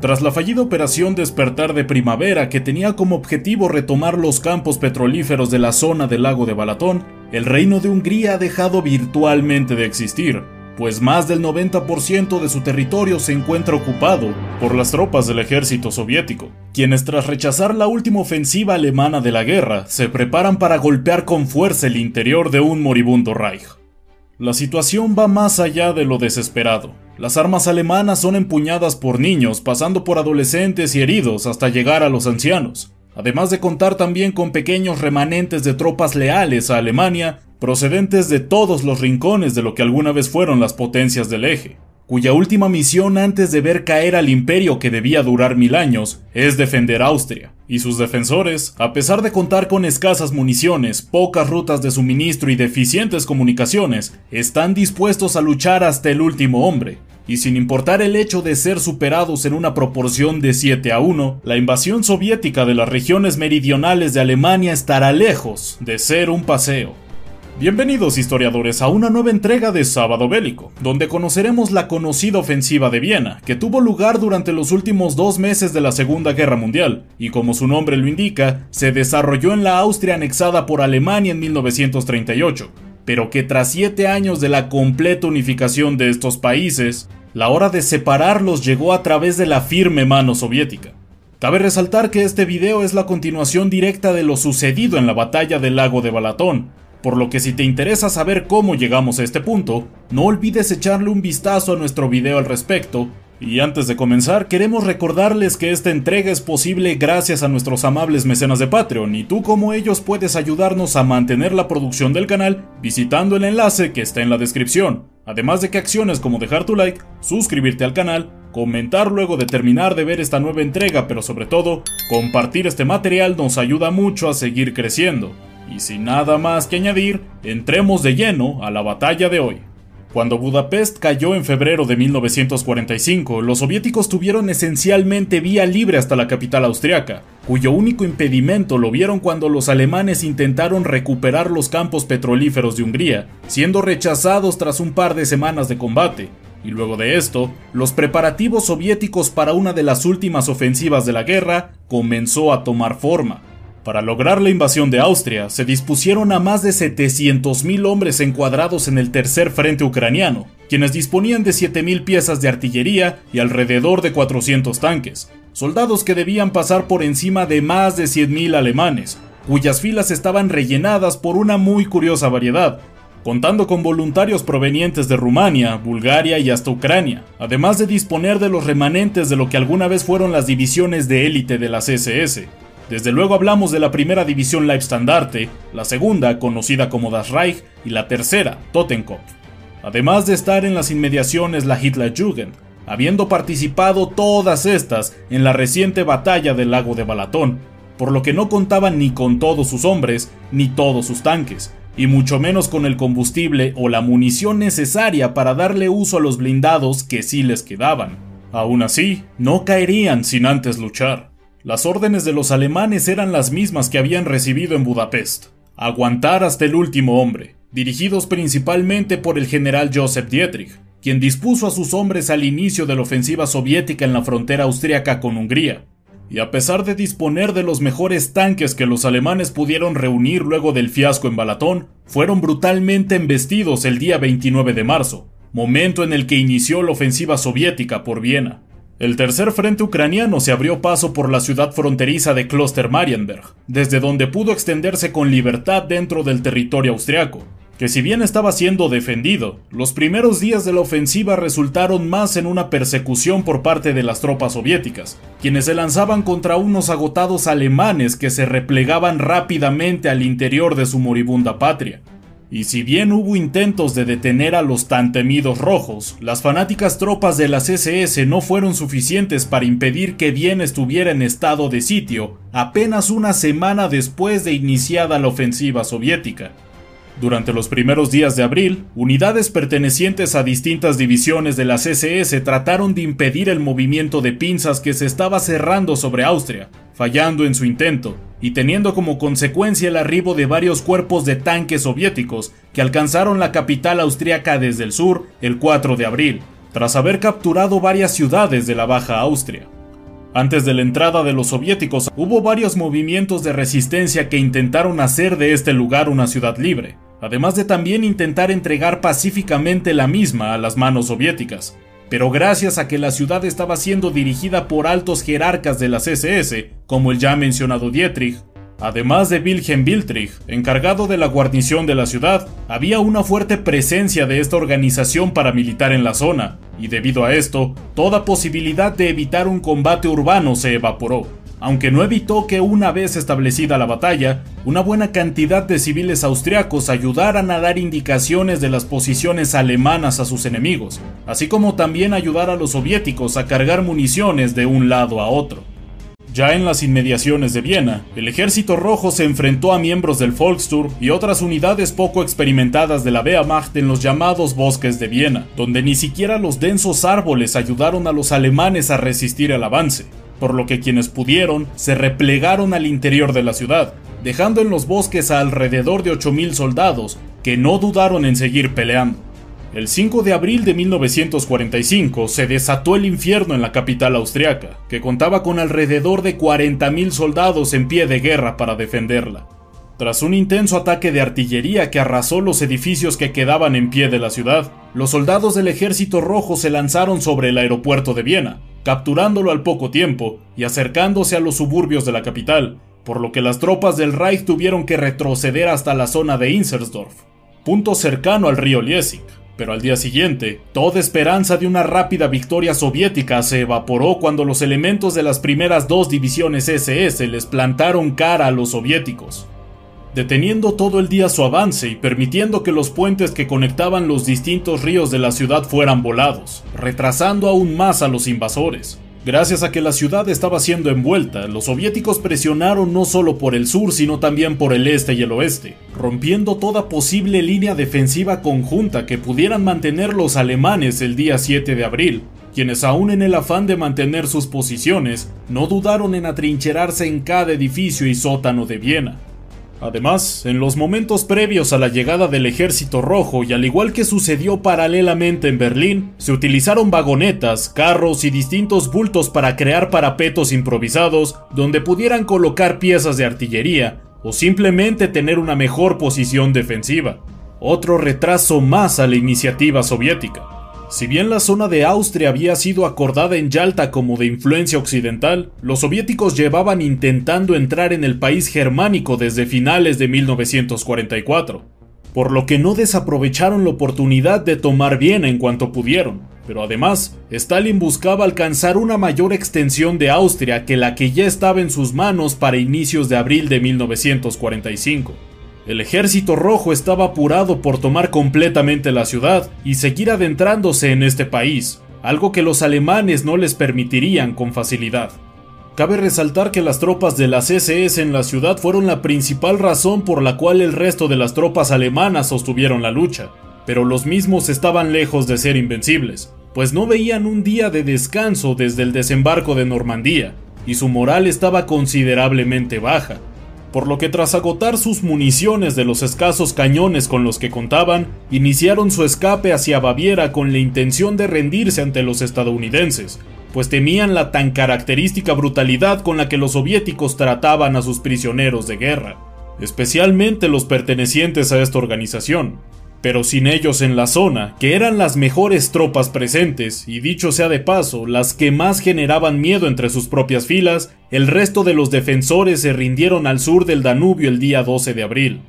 Tras la fallida operación Despertar de Primavera que tenía como objetivo retomar los campos petrolíferos de la zona del lago de Balatón, el reino de Hungría ha dejado virtualmente de existir, pues más del 90% de su territorio se encuentra ocupado por las tropas del ejército soviético, quienes tras rechazar la última ofensiva alemana de la guerra, se preparan para golpear con fuerza el interior de un moribundo Reich. La situación va más allá de lo desesperado. Las armas alemanas son empuñadas por niños, pasando por adolescentes y heridos hasta llegar a los ancianos, además de contar también con pequeños remanentes de tropas leales a Alemania, procedentes de todos los rincones de lo que alguna vez fueron las potencias del eje cuya última misión antes de ver caer al imperio que debía durar mil años es defender Austria. Y sus defensores, a pesar de contar con escasas municiones, pocas rutas de suministro y deficientes comunicaciones, están dispuestos a luchar hasta el último hombre. Y sin importar el hecho de ser superados en una proporción de 7 a 1, la invasión soviética de las regiones meridionales de Alemania estará lejos de ser un paseo. Bienvenidos historiadores a una nueva entrega de Sábado Bélico, donde conoceremos la conocida ofensiva de Viena, que tuvo lugar durante los últimos dos meses de la Segunda Guerra Mundial, y como su nombre lo indica, se desarrolló en la Austria anexada por Alemania en 1938, pero que tras siete años de la completa unificación de estos países, la hora de separarlos llegó a través de la firme mano soviética. Cabe resaltar que este video es la continuación directa de lo sucedido en la batalla del lago de Balatón, por lo que si te interesa saber cómo llegamos a este punto, no olvides echarle un vistazo a nuestro video al respecto. Y antes de comenzar, queremos recordarles que esta entrega es posible gracias a nuestros amables mecenas de Patreon y tú como ellos puedes ayudarnos a mantener la producción del canal visitando el enlace que está en la descripción. Además de que acciones como dejar tu like, suscribirte al canal, comentar luego de terminar de ver esta nueva entrega, pero sobre todo, compartir este material nos ayuda mucho a seguir creciendo. Y sin nada más que añadir, entremos de lleno a la batalla de hoy. Cuando Budapest cayó en febrero de 1945, los soviéticos tuvieron esencialmente vía libre hasta la capital austriaca, cuyo único impedimento lo vieron cuando los alemanes intentaron recuperar los campos petrolíferos de Hungría, siendo rechazados tras un par de semanas de combate. Y luego de esto, los preparativos soviéticos para una de las últimas ofensivas de la guerra comenzó a tomar forma. Para lograr la invasión de Austria, se dispusieron a más de 700.000 hombres encuadrados en el tercer frente ucraniano, quienes disponían de 7.000 piezas de artillería y alrededor de 400 tanques, soldados que debían pasar por encima de más de 100.000 alemanes, cuyas filas estaban rellenadas por una muy curiosa variedad, contando con voluntarios provenientes de Rumania, Bulgaria y hasta Ucrania, además de disponer de los remanentes de lo que alguna vez fueron las divisiones de élite de las SS. Desde luego hablamos de la primera división Leibstandarte, la segunda, conocida como Das Reich, y la tercera, Totenkopf. Además de estar en las inmediaciones la Hitlerjugend, habiendo participado todas estas en la reciente batalla del lago de Balatón, por lo que no contaban ni con todos sus hombres, ni todos sus tanques, y mucho menos con el combustible o la munición necesaria para darle uso a los blindados que sí les quedaban. Aún así, no caerían sin antes luchar. Las órdenes de los alemanes eran las mismas que habían recibido en Budapest. Aguantar hasta el último hombre, dirigidos principalmente por el general Joseph Dietrich, quien dispuso a sus hombres al inicio de la ofensiva soviética en la frontera austríaca con Hungría. Y a pesar de disponer de los mejores tanques que los alemanes pudieron reunir luego del fiasco en Balatón, fueron brutalmente embestidos el día 29 de marzo, momento en el que inició la ofensiva soviética por Viena. El tercer frente ucraniano se abrió paso por la ciudad fronteriza de Kloster Marienberg, desde donde pudo extenderse con libertad dentro del territorio austriaco, que si bien estaba siendo defendido, los primeros días de la ofensiva resultaron más en una persecución por parte de las tropas soviéticas, quienes se lanzaban contra unos agotados alemanes que se replegaban rápidamente al interior de su moribunda patria. Y si bien hubo intentos de detener a los tan temidos rojos, las fanáticas tropas de las SS no fueron suficientes para impedir que Viena estuviera en estado de sitio apenas una semana después de iniciada la ofensiva soviética. Durante los primeros días de abril, unidades pertenecientes a distintas divisiones de la CSS trataron de impedir el movimiento de pinzas que se estaba cerrando sobre Austria, fallando en su intento, y teniendo como consecuencia el arribo de varios cuerpos de tanques soviéticos que alcanzaron la capital austriaca desde el sur el 4 de abril, tras haber capturado varias ciudades de la Baja Austria. Antes de la entrada de los soviéticos hubo varios movimientos de resistencia que intentaron hacer de este lugar una ciudad libre, además de también intentar entregar pacíficamente la misma a las manos soviéticas. Pero gracias a que la ciudad estaba siendo dirigida por altos jerarcas de la CSS, como el ya mencionado Dietrich, además de Wilhelm Wiltrich, encargado de la guarnición de la ciudad, había una fuerte presencia de esta organización paramilitar en la zona, y debido a esto, toda posibilidad de evitar un combate urbano se evaporó aunque no evitó que una vez establecida la batalla, una buena cantidad de civiles austriacos ayudaran a dar indicaciones de las posiciones alemanas a sus enemigos, así como también ayudar a los soviéticos a cargar municiones de un lado a otro. Ya en las inmediaciones de Viena, el ejército rojo se enfrentó a miembros del Volksturm y otras unidades poco experimentadas de la Wehrmacht en los llamados bosques de Viena, donde ni siquiera los densos árboles ayudaron a los alemanes a resistir el avance por lo que quienes pudieron se replegaron al interior de la ciudad, dejando en los bosques a alrededor de 8.000 soldados que no dudaron en seguir peleando. El 5 de abril de 1945 se desató el infierno en la capital austriaca, que contaba con alrededor de 40.000 soldados en pie de guerra para defenderla. Tras un intenso ataque de artillería que arrasó los edificios que quedaban en pie de la ciudad, los soldados del ejército rojo se lanzaron sobre el aeropuerto de Viena, capturándolo al poco tiempo y acercándose a los suburbios de la capital, por lo que las tropas del Reich tuvieron que retroceder hasta la zona de Insersdorf, punto cercano al río Liesing. Pero al día siguiente, toda esperanza de una rápida victoria soviética se evaporó cuando los elementos de las primeras dos divisiones SS les plantaron cara a los soviéticos deteniendo todo el día su avance y permitiendo que los puentes que conectaban los distintos ríos de la ciudad fueran volados, retrasando aún más a los invasores. Gracias a que la ciudad estaba siendo envuelta, los soviéticos presionaron no solo por el sur, sino también por el este y el oeste, rompiendo toda posible línea defensiva conjunta que pudieran mantener los alemanes el día 7 de abril, quienes aún en el afán de mantener sus posiciones, no dudaron en atrincherarse en cada edificio y sótano de Viena, Además, en los momentos previos a la llegada del ejército rojo y al igual que sucedió paralelamente en Berlín, se utilizaron vagonetas, carros y distintos bultos para crear parapetos improvisados donde pudieran colocar piezas de artillería o simplemente tener una mejor posición defensiva. Otro retraso más a la iniciativa soviética. Si bien la zona de Austria había sido acordada en Yalta como de influencia occidental, los soviéticos llevaban intentando entrar en el país germánico desde finales de 1944, por lo que no desaprovecharon la oportunidad de tomar Viena en cuanto pudieron. Pero además, Stalin buscaba alcanzar una mayor extensión de Austria que la que ya estaba en sus manos para inicios de abril de 1945. El ejército rojo estaba apurado por tomar completamente la ciudad y seguir adentrándose en este país, algo que los alemanes no les permitirían con facilidad. Cabe resaltar que las tropas de las SS en la ciudad fueron la principal razón por la cual el resto de las tropas alemanas sostuvieron la lucha, pero los mismos estaban lejos de ser invencibles, pues no veían un día de descanso desde el desembarco de Normandía, y su moral estaba considerablemente baja, por lo que tras agotar sus municiones de los escasos cañones con los que contaban, iniciaron su escape hacia Baviera con la intención de rendirse ante los estadounidenses, pues temían la tan característica brutalidad con la que los soviéticos trataban a sus prisioneros de guerra, especialmente los pertenecientes a esta organización pero sin ellos en la zona, que eran las mejores tropas presentes, y dicho sea de paso, las que más generaban miedo entre sus propias filas, el resto de los defensores se rindieron al sur del Danubio el día 12 de abril.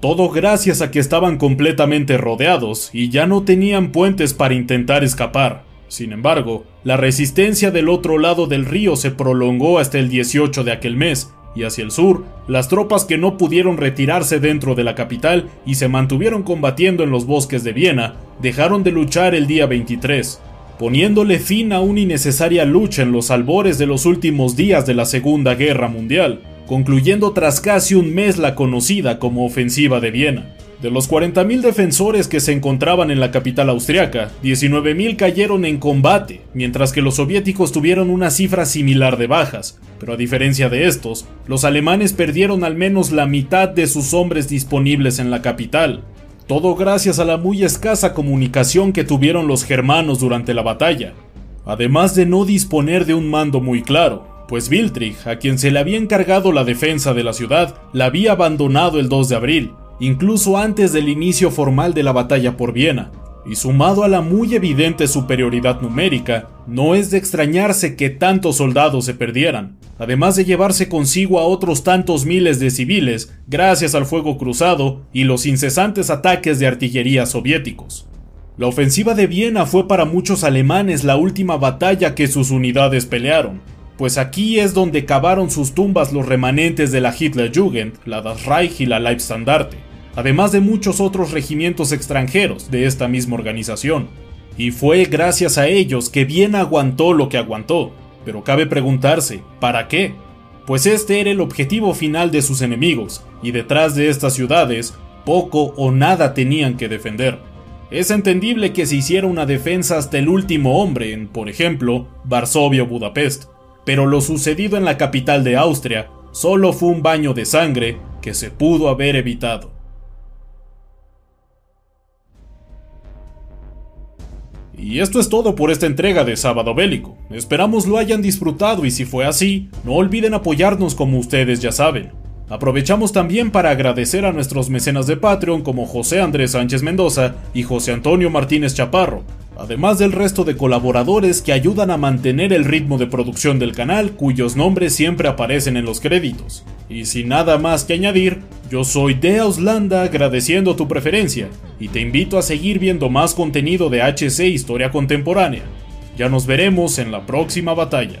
Todo gracias a que estaban completamente rodeados y ya no tenían puentes para intentar escapar. Sin embargo, la resistencia del otro lado del río se prolongó hasta el 18 de aquel mes, y hacia el sur, las tropas que no pudieron retirarse dentro de la capital y se mantuvieron combatiendo en los bosques de Viena, dejaron de luchar el día 23. poniéndole fin a una innecesaria lucha en los albores de los últimos días de la Segunda Guerra Mundial, concluyendo tras casi un mes la conocida como Ofensiva de Viena. De los 40.000 defensores que se encontraban en la capital austriaca, 19.000 cayeron en combate, mientras que los soviéticos tuvieron una cifra similar de bajas, pero a diferencia de estos, los alemanes perdieron al menos la mitad de sus hombres disponibles en la capital, todo gracias a la muy escasa comunicación que tuvieron los germanos durante la batalla, además de no disponer de un mando muy claro, pues Wiltrich, a quien se le había encargado la defensa de la ciudad, la había abandonado el 2 de abril, incluso antes del inicio formal de la batalla por Viena, y sumado a la muy evidente superioridad numérica, no es de extrañarse que tantos soldados se perdieran, además de llevarse consigo a otros tantos miles de civiles gracias al fuego cruzado y los incesantes ataques de artillería soviéticos. La ofensiva de Viena fue para muchos alemanes la última batalla que sus unidades pelearon, pues aquí es donde cavaron sus tumbas los remanentes de la Hitlerjugend, la Das Reich y la Leibstandarte además de muchos otros regimientos extranjeros de esta misma organización. Y fue gracias a ellos que bien aguantó lo que aguantó. Pero cabe preguntarse, ¿para qué? Pues este era el objetivo final de sus enemigos, y detrás de estas ciudades, poco o nada tenían que defender. Es entendible que se hiciera una defensa hasta el último hombre en, por ejemplo, Varsovia o Budapest, pero lo sucedido en la capital de Austria solo fue un baño de sangre que se pudo haber evitado. Y esto es todo por esta entrega de Sábado Bélico. Esperamos lo hayan disfrutado y si fue así, no olviden apoyarnos como ustedes ya saben. Aprovechamos también para agradecer a nuestros mecenas de Patreon como José Andrés Sánchez Mendoza y José Antonio Martínez Chaparro, además del resto de colaboradores que ayudan a mantener el ritmo de producción del canal cuyos nombres siempre aparecen en los créditos. Y sin nada más que añadir, yo soy Deauslanda agradeciendo tu preferencia y te invito a seguir viendo más contenido de HC Historia Contemporánea. Ya nos veremos en la próxima batalla.